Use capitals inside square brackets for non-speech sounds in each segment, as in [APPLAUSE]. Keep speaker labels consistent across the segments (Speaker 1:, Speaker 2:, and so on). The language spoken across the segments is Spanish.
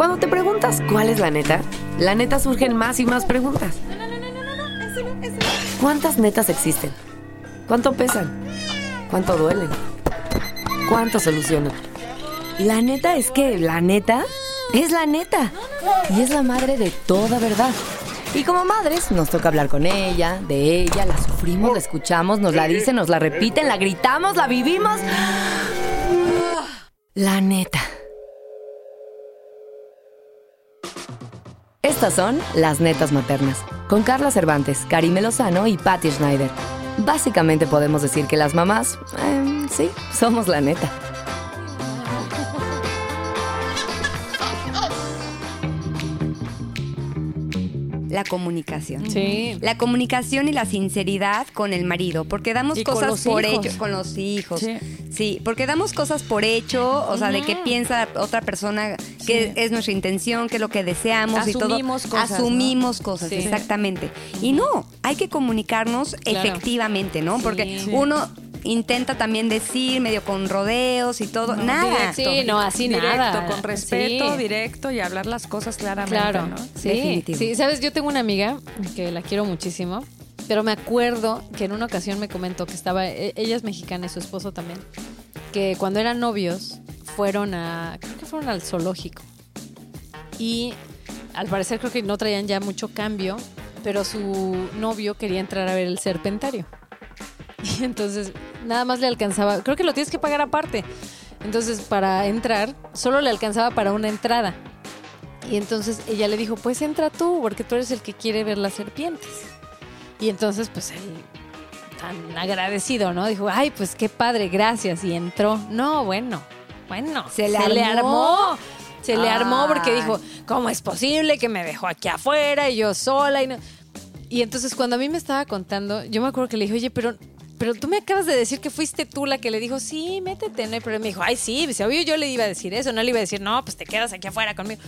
Speaker 1: Cuando te preguntas cuál es la neta, la neta surgen más y más preguntas. ¿Cuántas netas existen? ¿Cuánto pesan? ¿Cuánto duelen? ¿Cuánto solucionan? La neta es que la neta es la neta. Y es la madre de toda verdad. Y como madres nos toca hablar con ella, de ella, la sufrimos, la escuchamos, nos la dicen, nos la repiten, la gritamos, la vivimos. La neta. Estas son las netas maternas, con Carla Cervantes, Karime Lozano y Patty Schneider. Básicamente podemos decir que las mamás, eh, sí, somos la neta.
Speaker 2: La comunicación.
Speaker 3: Sí.
Speaker 2: La comunicación y la sinceridad con el marido, porque damos
Speaker 3: Y
Speaker 2: cosas por
Speaker 3: hijos.
Speaker 2: hecho, con los hijos.
Speaker 3: Sí.
Speaker 2: Sí. porque damos cosas por hecho, o sea, de que piensa otra persona que es nuestra intención, que es lo que deseamos y todo.
Speaker 3: Asumimos cosas,
Speaker 2: Asumimos cosas, exactamente. Y no, hay que comunicarnos
Speaker 3: Claro.
Speaker 2: efectivamente, ¿no? Porque uno intenta también decir medio con rodeos y todo. Nada.
Speaker 3: directo. Sí, no, así
Speaker 4: directo,
Speaker 3: nada.
Speaker 4: con respeto,
Speaker 3: Sí.
Speaker 4: directo y hablar las cosas claramente,
Speaker 3: Claro,
Speaker 4: ¿no?
Speaker 3: sí,
Speaker 2: Definitivo.
Speaker 3: sí, sabes, yo tengo una amiga que la quiero muchísimo, pero me acuerdo que en una ocasión me comentó que estaba, e- ella es mexicana y su esposo también, que cuando eran novios fueron a, creo que fueron al zoológico y al parecer creo que no traían ya mucho cambio, pero su novio quería entrar a ver el serpentario. [LAUGHS] Y entonces nada más le alcanzaba, creo que lo tienes que pagar aparte. Entonces para entrar, solo le alcanzaba para una entrada. Y entonces ella le dijo, pues entra tú, porque tú eres el que quiere ver las serpientes. Y entonces pues él, tan agradecido, ¿no? Dijo, ay, pues qué padre, gracias. Y entró. No, bueno, bueno.
Speaker 2: Se le armó.
Speaker 3: Se le armó porque
Speaker 2: Ay.
Speaker 3: dijo, ¿cómo es posible que me dejó aquí afuera y yo sola? Y, no? y entonces cuando a mí me estaba contando, yo me acuerdo que le dije, oye, pero... Pero tú me acabas de decir que fuiste tú la que le dijo, sí, métete, no hay problema. Me dijo, ay, sí, dice, obvio yo le iba a decir eso, no le iba a decir, no, pues te quedas aquí afuera conmigo.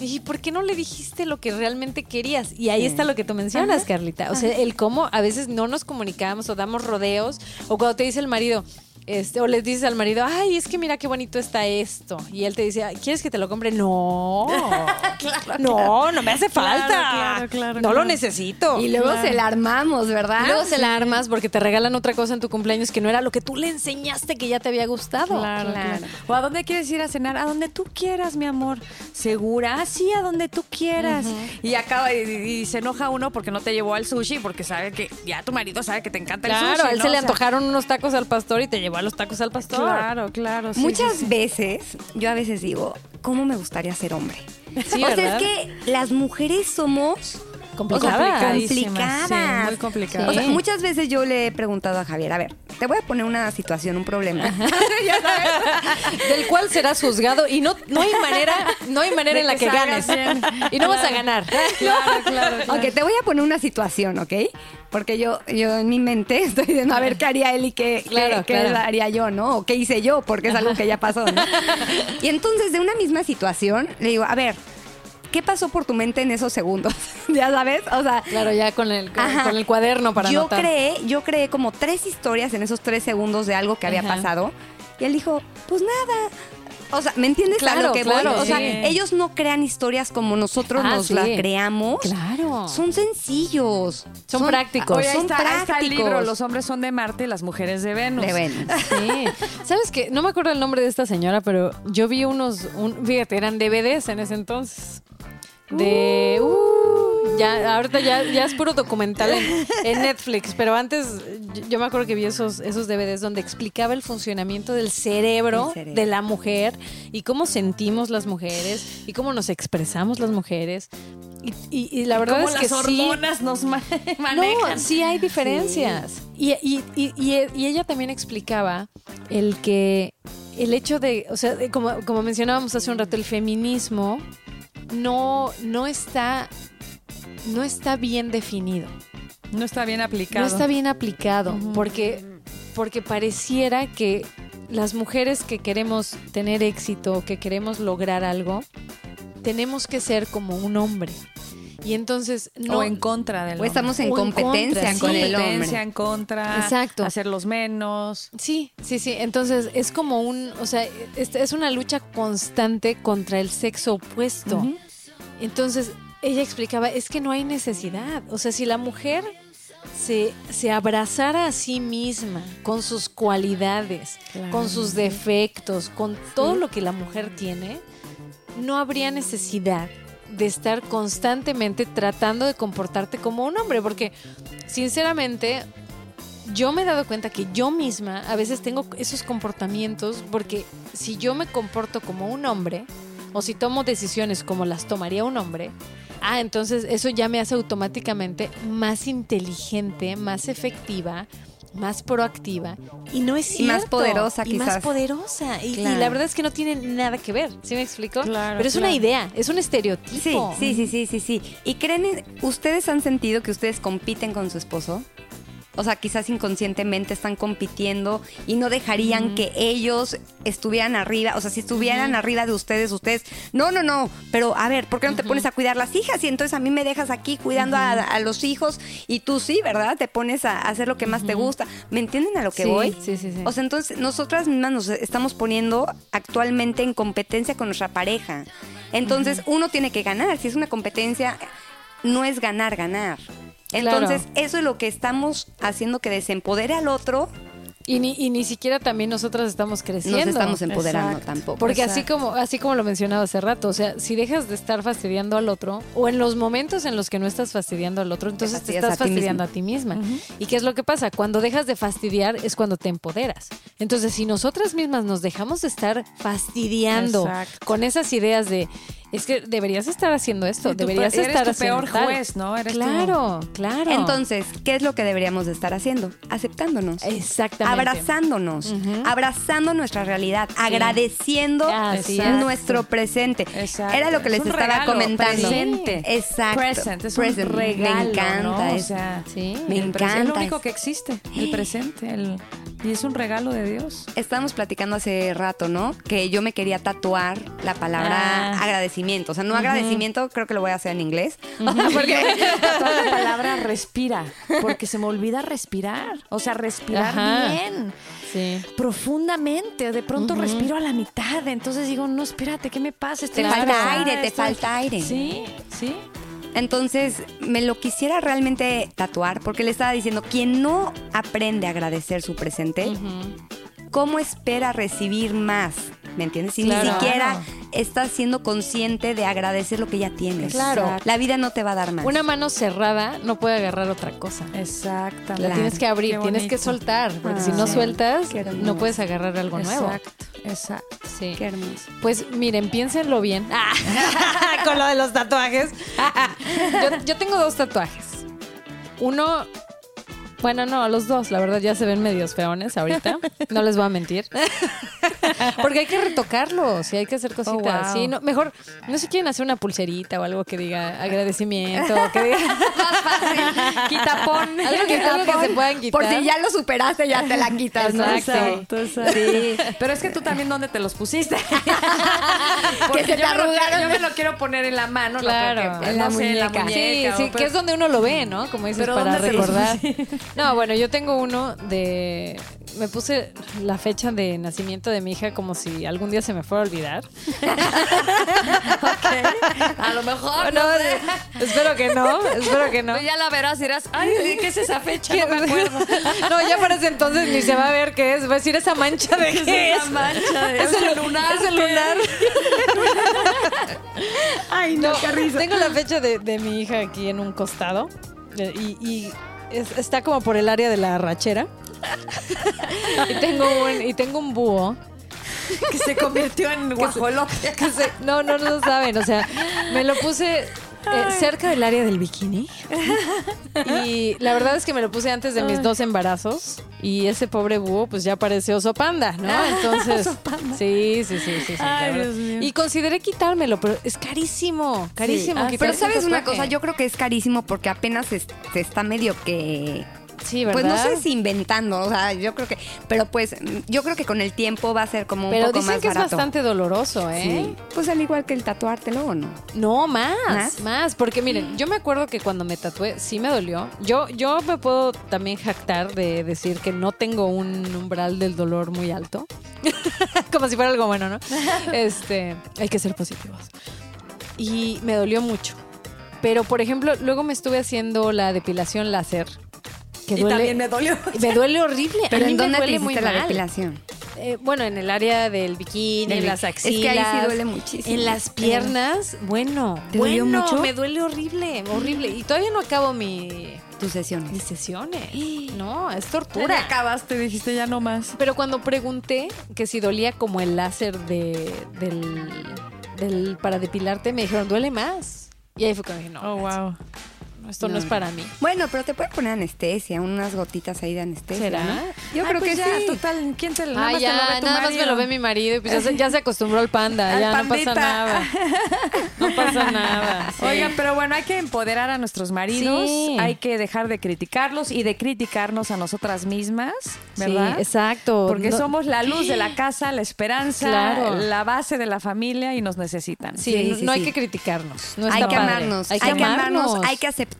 Speaker 3: Y ¿por qué no le dijiste lo que realmente querías? Y ahí está lo que tú mencionas, Carlita. O sea, el cómo a veces no nos comunicamos o damos rodeos, o cuando te dice el marido, este, o les dices al marido, ay, es que mira qué bonito está esto. Y él te dice, "Ay, ¿quieres que te lo compre? No. [LAUGHS] no, no me hace falta.
Speaker 4: claro, claro,
Speaker 3: no
Speaker 4: claro.
Speaker 3: lo necesito.
Speaker 2: Y luego se la armamos, ¿verdad?
Speaker 3: Y luego se la armas porque te regalan otra cosa en tu cumpleaños que no era lo que tú le enseñaste que ya te había gustado.
Speaker 4: Claro, claro. O a dónde quieres ir a cenar, a donde tú quieras, mi amor. Segura, Ah, sí, a donde tú quieras. Y acaba y, y se enoja uno porque no te llevó al sushi, porque sabe que ya tu marido sabe que te encanta el sushi.
Speaker 3: Claro, a él
Speaker 4: ¿no?
Speaker 3: se le
Speaker 4: O sea,
Speaker 3: antojaron unos tacos al pastor y te llevó a los tacos al pastor.
Speaker 4: Claro, claro. sí,
Speaker 2: Muchas
Speaker 4: sí, sí.
Speaker 2: veces, yo a veces digo, ¿cómo me gustaría ser hombre?
Speaker 3: Sí,
Speaker 2: o sea,
Speaker 3: ¿verdad?
Speaker 2: es que las mujeres somos
Speaker 3: Complicadas.
Speaker 2: complicadas.
Speaker 4: sí, muy complicadas.
Speaker 2: O sea,
Speaker 3: Sí.
Speaker 2: muchas veces yo le he preguntado a Javier, a ver, te voy a poner una situación, un problema. [LAUGHS]
Speaker 3: Del cual serás juzgado y no, no hay manera, no hay manera
Speaker 4: De
Speaker 3: en la
Speaker 4: que
Speaker 3: que ganes.
Speaker 4: bien.
Speaker 3: Y no vas a ganar.
Speaker 4: Claro, claro, claro.
Speaker 2: Ok, te voy a poner una situación, ¿ok? Porque yo, yo en mi mente [LAUGHS] estoy diciendo, a ver qué haría él y qué, qué-
Speaker 3: Claro,
Speaker 2: qué
Speaker 3: claro.
Speaker 2: haría yo, ¿no? O qué hice yo, porque es algo que ya pasó, ¿no? [LAUGHS] Y entonces, de una misma situación, le digo, a ver, ¿qué pasó por tu mente en esos segundos? [LAUGHS] ya sabes, o sea...
Speaker 3: Claro, ya con el, con, el cuaderno para
Speaker 2: yo
Speaker 3: anotar.
Speaker 2: creé, yo creé como tres historias en esos tres segundos de algo que había
Speaker 3: Ajá.
Speaker 2: pasado. Y él dijo, pues nada. O sea, ¿me entiendes a
Speaker 3: Claro,
Speaker 2: lo que
Speaker 3: claro,
Speaker 2: voy? O sea,
Speaker 3: sí.
Speaker 2: ellos no crean historias como nosotros
Speaker 3: Ah,
Speaker 2: nos
Speaker 3: sí.
Speaker 2: las creamos.
Speaker 3: Claro.
Speaker 2: Son sencillos.
Speaker 3: Son prácticos.
Speaker 4: Oye, ahí
Speaker 2: son
Speaker 4: está, ahí está el
Speaker 2: prácticos.
Speaker 4: libro, los hombres son de Marte y las mujeres de Venus.
Speaker 2: De Venus.
Speaker 3: Sí. ¿Sabes qué? No me acuerdo el nombre de esta señora, pero yo vi unos, un- fíjate, eran DVDs en ese entonces. De. uh, ya, ahorita ya, ya es puro documental en, [LAUGHS] en Netflix, pero antes yo, yo me acuerdo que vi esos, esos DVDs donde explicaba el funcionamiento del cerebro,
Speaker 2: El cerebro.
Speaker 3: de la mujer y cómo sentimos las mujeres y cómo nos expresamos las mujeres. Y, y- y la verdad
Speaker 4: Cómo
Speaker 3: es que
Speaker 4: las
Speaker 3: sí.
Speaker 4: hormonas nos ma- [LAUGHS] manejan.
Speaker 3: No, sí hay diferencias. Y, y- y- y- y ella también explicaba el que el hecho de, o sea, de- como, como mencionábamos hace un rato, el feminismo no, no está no está bien definido.
Speaker 4: No está bien aplicado.
Speaker 3: No está bien aplicado. Porque, porque pareciera que las mujeres que queremos tener éxito, que queremos lograr algo, tenemos que ser como un hombre. Y entonces no
Speaker 4: o en contra del
Speaker 2: O estamos en
Speaker 3: O en
Speaker 2: competencia
Speaker 3: contra,
Speaker 2: con el
Speaker 4: competencia
Speaker 2: hombre.
Speaker 4: en contra.
Speaker 3: Exacto.
Speaker 4: Hacerlos menos.
Speaker 3: Sí, sí, sí. Entonces es como un, o sea, es, es una lucha constante contra el sexo opuesto. Entonces ella explicaba, es que no hay necesidad. O sea, si la mujer se, se abrazara a sí misma con sus cualidades, con sus defectos, con todo lo que la mujer tiene, no habría necesidad de estar constantemente tratando de comportarte como un hombre, porque sinceramente yo me he dado cuenta que yo misma a veces tengo esos comportamientos porque si yo me comporto como un hombre o si tomo decisiones como las tomaría un hombre, ah, entonces eso ya me hace automáticamente más inteligente, más efectiva, más proactiva y no es
Speaker 2: Y más poderosa,
Speaker 3: y más
Speaker 2: quizás.
Speaker 3: poderosa y, la verdad es que no tiene nada que ver, ¿sí me explico?
Speaker 4: Claro,
Speaker 3: Pero es una idea, es un estereotipo.
Speaker 2: Sí, sí, sí, sí, sí, sí. ¿Y creen, ustedes han sentido que ustedes compiten con su esposo? O sea, quizás inconscientemente están compitiendo y no dejarían que ellos estuvieran arriba. O sea, si estuvieran arriba de ustedes, ustedes, no, no, no. Pero a ver, ¿por qué no te pones a cuidar las hijas? Y entonces a mí me dejas aquí cuidando a, a los hijos y tú sí, ¿verdad? Te pones a hacer lo que más te gusta. ¿Me entienden a lo que
Speaker 3: Sí,
Speaker 2: voy?
Speaker 3: sí, sí, sí.
Speaker 2: O sea, entonces nosotras mismas nos estamos poniendo actualmente en competencia con nuestra pareja. Entonces uno tiene que ganar. Si es una competencia, no es ganar, ganar. Entonces eso es lo que estamos haciendo que desempodere al otro.
Speaker 3: Y ni, y ni siquiera también nosotras estamos creciendo.
Speaker 2: Nos estamos empoderando
Speaker 4: Exacto.
Speaker 2: tampoco.
Speaker 3: Porque así como, así como lo mencionaba hace rato, o sea, si dejas de estar fastidiando al otro, o en los momentos en los que no estás fastidiando al otro, entonces te, estás
Speaker 2: a ti
Speaker 3: fastidiando a ti misma. ¿Y qué es lo que pasa? Cuando dejas de fastidiar es cuando te empoderas. Entonces, si nosotras mismas nos dejamos de estar fastidiando
Speaker 4: Exacto.
Speaker 3: con esas ideas de es que deberías estar haciendo esto,
Speaker 4: Sí, tu
Speaker 3: deberías
Speaker 4: pe- eres
Speaker 3: estar
Speaker 4: tu
Speaker 3: haciendo
Speaker 4: peor
Speaker 3: tal.
Speaker 4: juez, ¿no? Eres tu-
Speaker 3: claro, claro.
Speaker 2: Entonces, ¿qué es lo que deberíamos de estar haciendo? Aceptándonos.
Speaker 3: exactamente.
Speaker 2: Abrazándonos, abrazando nuestra realidad, agradeciendo nuestro presente.
Speaker 4: Exacto.
Speaker 2: Era lo que
Speaker 4: Es
Speaker 2: les
Speaker 4: un
Speaker 2: estaba
Speaker 4: regalo,
Speaker 2: comentando.
Speaker 4: presente.
Speaker 2: Exacto.
Speaker 4: Present, es un
Speaker 2: Present.
Speaker 4: regalo,
Speaker 2: Me encanta.
Speaker 4: ¿no? O
Speaker 2: eso.
Speaker 4: sea,
Speaker 3: Sí.
Speaker 2: Me encanta.
Speaker 4: Es lo único que existe, el presente. el- y es un regalo de Dios.
Speaker 2: Estábamos platicando hace rato, ¿no? Que yo me quería tatuar la palabra
Speaker 3: Ah.
Speaker 2: agradecimiento. O sea, no agradecimiento, creo que lo voy a hacer en inglés. [LAUGHS] Porque [LAUGHS]
Speaker 4: Toda la palabra respira, porque se me olvida respirar. O sea, respirar
Speaker 3: Ajá.
Speaker 4: bien.
Speaker 3: Sí.
Speaker 4: Profundamente, de pronto respiro a la mitad, entonces digo, no, espérate, ¿qué me pasa?
Speaker 2: Te falta aire, te falta aire.
Speaker 4: Sí, sí.
Speaker 2: Entonces, me lo quisiera realmente tatuar porque le estaba diciendo, quien no aprende a agradecer su presente, ¿cómo espera recibir más? ¿Me entiendes? Si
Speaker 3: Claro.
Speaker 2: ni siquiera estás siendo consciente de agradecer lo que ya tienes.
Speaker 3: Claro.
Speaker 2: La vida no te va a dar más.
Speaker 3: Una mano cerrada no puede agarrar otra cosa.
Speaker 4: Exactamente.
Speaker 3: La tienes que abrir, tienes que soltar, porque si
Speaker 2: Ah,
Speaker 3: no
Speaker 2: sí.
Speaker 3: sueltas, no puedes agarrar algo nuevo.
Speaker 4: Exacto, exacto.
Speaker 3: Sí.
Speaker 2: Qué hermoso.
Speaker 3: Pues miren, piénsenlo bien. [LAUGHS] Con lo de los tatuajes. [LAUGHS] yo, yo tengo dos tatuajes. Uno, bueno, no, los dos, la verdad ya se ven medios feones ahorita. No les voy a mentir. [LAUGHS] Porque hay que retocarlos y hay que hacer cositas.
Speaker 4: Oh, wow.
Speaker 3: Sí, no, mejor, no sé, quieren hacer una pulserita o algo que diga agradecimiento, que diga [LAUGHS] [LAUGHS] quitapón. Algo que, algo que se puedan quitar.
Speaker 2: Por si ya lo superaste, ya te la quitas, ¿no?
Speaker 3: Exacto.
Speaker 4: Sí. Pero es [LAUGHS] que tú también, ¿dónde te los pusiste?
Speaker 2: Que se te
Speaker 4: yo me lo quiero-
Speaker 2: arrugaron.
Speaker 4: Yo me lo quiero poner en la mano, ¿no?
Speaker 3: Claro.
Speaker 4: Porque,
Speaker 2: En la
Speaker 4: no sé, en la
Speaker 2: muñeca.
Speaker 3: Sí, sí, que es donde uno lo ve, ¿no? Como dices, para
Speaker 4: ¿dónde te los
Speaker 3: recordar. No, bueno, yo tengo uno de... Me puse la fecha de nacimiento de mi hija como si algún día se me fuera a olvidar. [LAUGHS]
Speaker 4: A lo mejor,
Speaker 3: No,
Speaker 4: no sé.
Speaker 3: espero que no, espero que no.
Speaker 4: Pues ya la verás y dirás, ay, ¿qué [LAUGHS] es esa fecha? No me acuerdo. [LAUGHS]
Speaker 3: No, ya para ese entonces ni se va a ver qué es. Va a decir esa mancha de qué es.
Speaker 4: esa mancha de-
Speaker 3: Es el lunar. Es el lunar. Ay, no, qué risa. Tengo la fecha de, de mi hija aquí en un costado. eh, Y, y es- está como por el área de la rachera. [LAUGHS] Y tengo un, y tengo un búho.
Speaker 4: Que se convirtió en [LAUGHS] guajolote.
Speaker 3: que se- no, no lo saben. O sea, me lo puse eh, cerca del área del bikini. y la verdad es que me lo puse antes de mis dos embarazos. Y ese pobre búho, pues ya parece oso panda, ¿no? [LAUGHS] Entonces. Sí, sí, sí, sí. sí,
Speaker 4: Ay. Dios mío.
Speaker 3: Y consideré quitármelo, pero es carísimo. Carísimo.
Speaker 4: Ah,
Speaker 2: Pero sabes una cosa, yo creo que es carísimo porque apenas se, se está medio que
Speaker 3: Sí, ¿verdad?
Speaker 2: Pues no sé si inventando, o sea, yo creo que, pero pues yo creo que con el tiempo va a ser como un
Speaker 3: Pero
Speaker 2: poco
Speaker 3: dicen
Speaker 2: más
Speaker 3: que es bastante doloroso, ¿eh?
Speaker 2: Sí. Pues al igual que el tatuártelo o no.
Speaker 3: No, más, más,
Speaker 2: ¿Más?
Speaker 3: porque miren, [GASPS] yo me acuerdo que cuando me tatué sí me dolió. Yo yo me puedo también jactar de decir que no tengo un umbral del dolor muy alto. [LAUGHS] Como si fuera algo bueno, ¿no? [LAUGHS] Este, hay que ser positivos. Y me dolió mucho. Pero por ejemplo, luego me estuve haciendo la depilación láser. Que
Speaker 4: Y también me dolió.
Speaker 3: me duele horrible.
Speaker 2: Pero
Speaker 3: A mí
Speaker 2: ¿en
Speaker 3: me
Speaker 2: dónde te
Speaker 3: duele muy
Speaker 2: hiciste la
Speaker 3: mal.
Speaker 2: depilación?
Speaker 3: Eh, bueno, en el área del bikini,
Speaker 2: Del
Speaker 3: en las
Speaker 2: es
Speaker 3: axilas.
Speaker 2: que ahí sí duele muchísimo.
Speaker 3: En las piernas, bueno.
Speaker 2: ¿Te dolió
Speaker 3: bueno,
Speaker 2: mucho?
Speaker 3: Me duele horrible, horrible. Y todavía no acabo mi,
Speaker 2: Tus
Speaker 3: mis
Speaker 2: sesiones.
Speaker 3: sesiones. [GASPS] No, es tortura.
Speaker 4: acabaste, dijiste ya no más.
Speaker 3: Pero cuando pregunté que si dolía como el láser de, del, del para depilarte, me dijeron, duele más. Y ahí fue cuando dije, no,
Speaker 4: Oh, wow.
Speaker 3: Esto no,
Speaker 2: No,
Speaker 3: es para mí.
Speaker 2: Bueno, pero te pueden poner anestesia, unas gotitas ahí de anestesia.
Speaker 3: ¿Será?
Speaker 2: ¿no? Yo
Speaker 4: Ay,
Speaker 2: creo
Speaker 4: pues
Speaker 2: que
Speaker 4: ya,
Speaker 2: sí.
Speaker 4: total, ¿quién te lo nada
Speaker 3: Ah,
Speaker 4: más te lo
Speaker 3: ya,
Speaker 4: ve tu
Speaker 3: nada más me lo ve mi marido y pues ya se, [LAUGHS] ya se acostumbró al panda,
Speaker 4: Al
Speaker 3: ya no pasa nada. No pasa [LAUGHS] nada. sí.
Speaker 4: Oigan, pero bueno, hay que empoderar a nuestros maridos,
Speaker 3: Sí.
Speaker 4: hay que dejar de criticarlos y de criticarnos a nosotras mismas, ¿verdad?
Speaker 3: Sí, exacto.
Speaker 4: Porque
Speaker 3: No-
Speaker 4: somos la luz de la [GASPS] casa, la esperanza,
Speaker 3: Claro.
Speaker 4: la base de la familia y nos necesitan.
Speaker 3: Sí,
Speaker 2: Sí,
Speaker 3: no,
Speaker 2: sí,
Speaker 3: no hay que criticarnos. No
Speaker 2: hay que amarnos, hay que amarnos, hay que aceptarnos,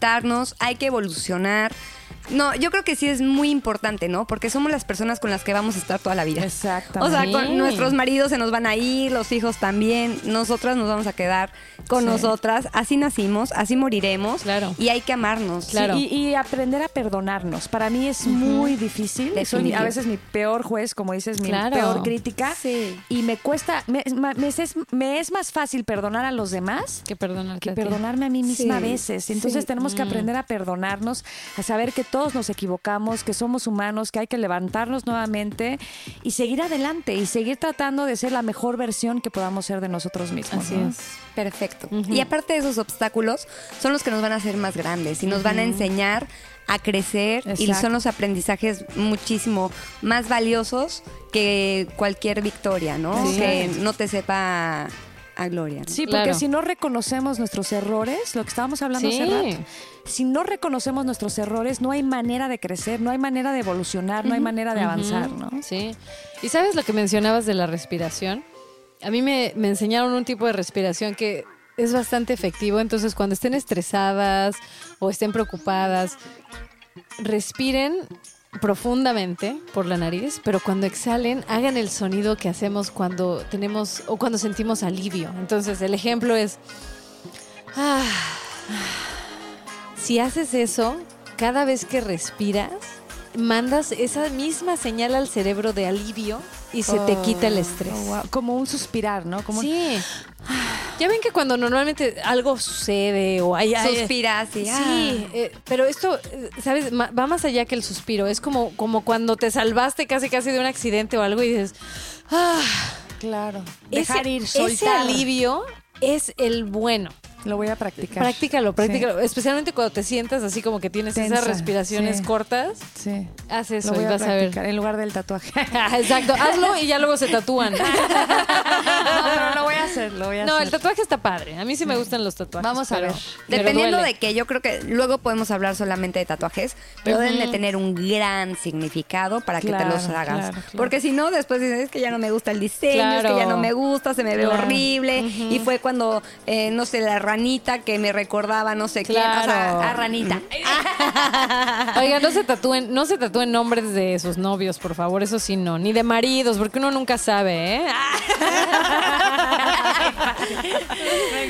Speaker 2: hay que evolucionar. No, yo creo que sí es muy importante, ¿no? Porque somos las personas con las que vamos a estar toda la vida.
Speaker 4: Exactamente.
Speaker 2: O sea, con nuestros maridos se nos van a ir, los hijos también, nosotras nos vamos a quedar con
Speaker 4: Sí.
Speaker 2: nosotras, así nacimos, así moriremos
Speaker 3: Claro.
Speaker 2: y hay que amarnos.
Speaker 4: Sí,
Speaker 3: Claro.
Speaker 4: y, y aprender a perdonarnos. Para mí es muy difícil. Soy a veces mi peor juez, como dices, mi
Speaker 3: Claro.
Speaker 4: peor crítica.
Speaker 2: Sí.
Speaker 4: Y me cuesta, me, me es, me es más fácil perdonar a los demás
Speaker 3: Que
Speaker 4: que perdonarme a mí misma
Speaker 2: Sí,
Speaker 4: a veces. Entonces
Speaker 2: sí.
Speaker 4: tenemos que aprender a perdonarnos, a saber que todos nos equivocamos, que somos humanos, que hay que levantarnos nuevamente y seguir adelante y seguir tratando de ser la mejor versión que podamos ser de nosotros mismos.
Speaker 3: Así
Speaker 4: ¿no?
Speaker 3: es.
Speaker 2: Perfecto. Y aparte de esos obstáculos, son los que nos van a hacer más grandes y nos van a enseñar a crecer y son los aprendizajes muchísimo más valiosos que cualquier victoria, ¿no?
Speaker 4: Sí.
Speaker 2: Que no te sepa a gloria. ¿no?
Speaker 4: Sí, porque
Speaker 3: Claro.
Speaker 4: si no reconocemos nuestros errores, lo que estábamos hablando
Speaker 3: Sí.
Speaker 4: hace rato, si no reconocemos nuestros errores, no hay manera de crecer, no hay manera de evolucionar, no hay manera de avanzar, ¿no?
Speaker 3: Sí. ¿Y sabes lo que mencionabas de la respiración? A mí me, me enseñaron un tipo de respiración que es bastante efectivo. Entonces, cuando estén estresadas o estén preocupadas, respiren profundamente por la nariz, pero cuando exhalen, hagan el sonido que hacemos cuando tenemos o cuando sentimos alivio. Entonces, el ejemplo es... "Ah". si haces eso, cada vez que respiras, mandas esa misma señal al cerebro de alivio y se te quita el estrés.
Speaker 4: Oh, wow. Como un suspirar, ¿no? Como un-
Speaker 3: Sí. Ya ven que cuando normalmente algo sucede o hay... hay-
Speaker 2: Suspiras y
Speaker 3: Sí,
Speaker 2: ah.
Speaker 3: eh, pero esto, eh, ¿sabes? Va más allá que el suspiro. Es como, como cuando te salvaste casi casi de un accidente o algo y dices, ah,
Speaker 4: Claro.
Speaker 3: ese,
Speaker 4: Dejar ir,
Speaker 3: ese
Speaker 4: soltar.
Speaker 3: alivio es el bueno.
Speaker 4: Lo voy a practicar.
Speaker 3: Practícalo, practícalo. Especialmente cuando te sientas así como que tienes
Speaker 4: Tensa,
Speaker 3: esas respiraciones
Speaker 4: sí.
Speaker 3: cortas.
Speaker 4: Sí.
Speaker 3: Haz eso
Speaker 4: Lo voy
Speaker 3: y
Speaker 4: a
Speaker 3: vas a ver.
Speaker 4: practicar en lugar del tatuaje. [LAUGHS]
Speaker 3: Ah, Exacto, hazlo y ya luego se tatúan. [LAUGHS]
Speaker 4: no, pero lo voy a hacer, lo voy a
Speaker 3: No,
Speaker 4: hacer.
Speaker 3: el tatuaje está padre. A mí sí me gustan los tatuajes.
Speaker 4: Vamos a ver.
Speaker 3: pero
Speaker 2: Dependiendo de que yo creo que luego podemos hablar solamente de tatuajes, pero deben de tener un gran significado para que te los hagas.
Speaker 4: claro, claro.
Speaker 2: Porque si no, después dices, es que ya no me gusta el diseño, es que ya no me gusta, se me ve
Speaker 3: Claro.
Speaker 2: horrible. Y fue cuando, eh, no sé, la ranita que me recordaba no sé quién, o
Speaker 3: Claro.
Speaker 2: sea, a ranita. [LAUGHS]
Speaker 3: Oiga, no se tatúen, no se tatúen nombres de sus novios, por favor, eso sí no, ni de maridos, porque uno nunca sabe, ¿eh? [LAUGHS]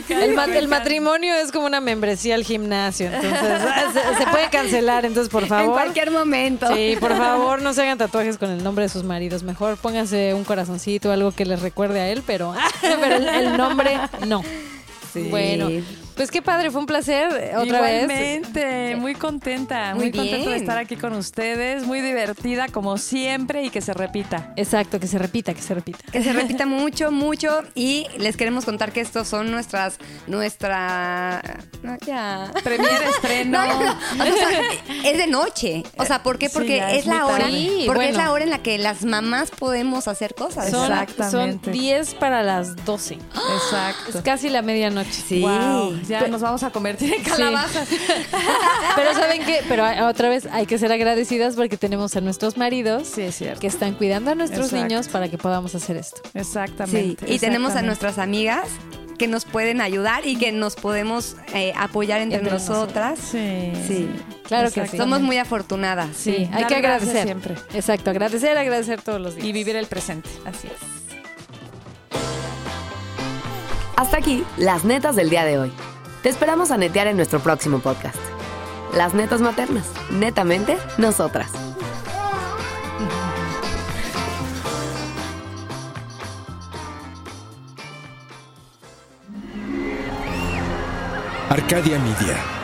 Speaker 3: el, ma- el matrimonio es como una membresía al gimnasio, entonces se, se puede cancelar, entonces por
Speaker 2: En
Speaker 3: favor.
Speaker 2: cualquier momento.
Speaker 3: Sí, por favor, no se hagan tatuajes con el nombre de sus maridos. Mejor pónganse un corazoncito, algo que les recuerde a él, pero, [LAUGHS] pero el, el nombre no. Bueno, Pues qué padre, fue un placer eh, otra vez.
Speaker 4: Igualmente, muy contenta, muy,
Speaker 2: Muy
Speaker 4: contenta de estar aquí con ustedes, muy divertida como siempre y que se repita.
Speaker 3: Exacto, que se repita, que se repita.
Speaker 2: Que se repita mucho, mucho. Y les queremos contar que estos son nuestras. Nuestra. no, ya.
Speaker 4: Premier [LAUGHS] estreno.
Speaker 2: No, no, no. O sea, es de noche. O sea, ¿por qué? Porque es la hora. Porque es la hora en la que las mamás podemos hacer cosas.
Speaker 3: Son,
Speaker 4: Exactamente.
Speaker 3: son 10 para las 12.
Speaker 4: Exacto.
Speaker 3: Es casi la medianoche.
Speaker 2: Sí.
Speaker 4: Wow, ya nos vamos a convertir en calabazas. [LAUGHS]
Speaker 3: Pero ¿saben qué? Pero otra vez hay que ser agradecidas porque tenemos a nuestros maridos
Speaker 4: Sí, es cierto.
Speaker 3: que están cuidando a nuestros
Speaker 4: Exacto.
Speaker 3: niños para que podamos hacer esto.
Speaker 2: Sí.
Speaker 4: Exactamente.
Speaker 2: Y tenemos a nuestras amigas que nos pueden ayudar y que nos podemos eh, apoyar entre,
Speaker 3: Entre
Speaker 2: nosotras.
Speaker 4: Sí.
Speaker 2: Sí.
Speaker 3: Claro que sí.
Speaker 2: Somos muy afortunadas.
Speaker 3: Sí,
Speaker 4: Sí,
Speaker 3: hay
Speaker 4: dar
Speaker 3: que agradecer.
Speaker 4: siempre.
Speaker 3: Exacto, agradecer, agradecer todos los días.
Speaker 4: Y vivir el presente.
Speaker 3: Así es.
Speaker 1: Hasta aquí, las netas del día de hoy. Te esperamos a netear en nuestro próximo podcast. Las netas maternas, netamente nosotras.
Speaker 5: Arcadia Media.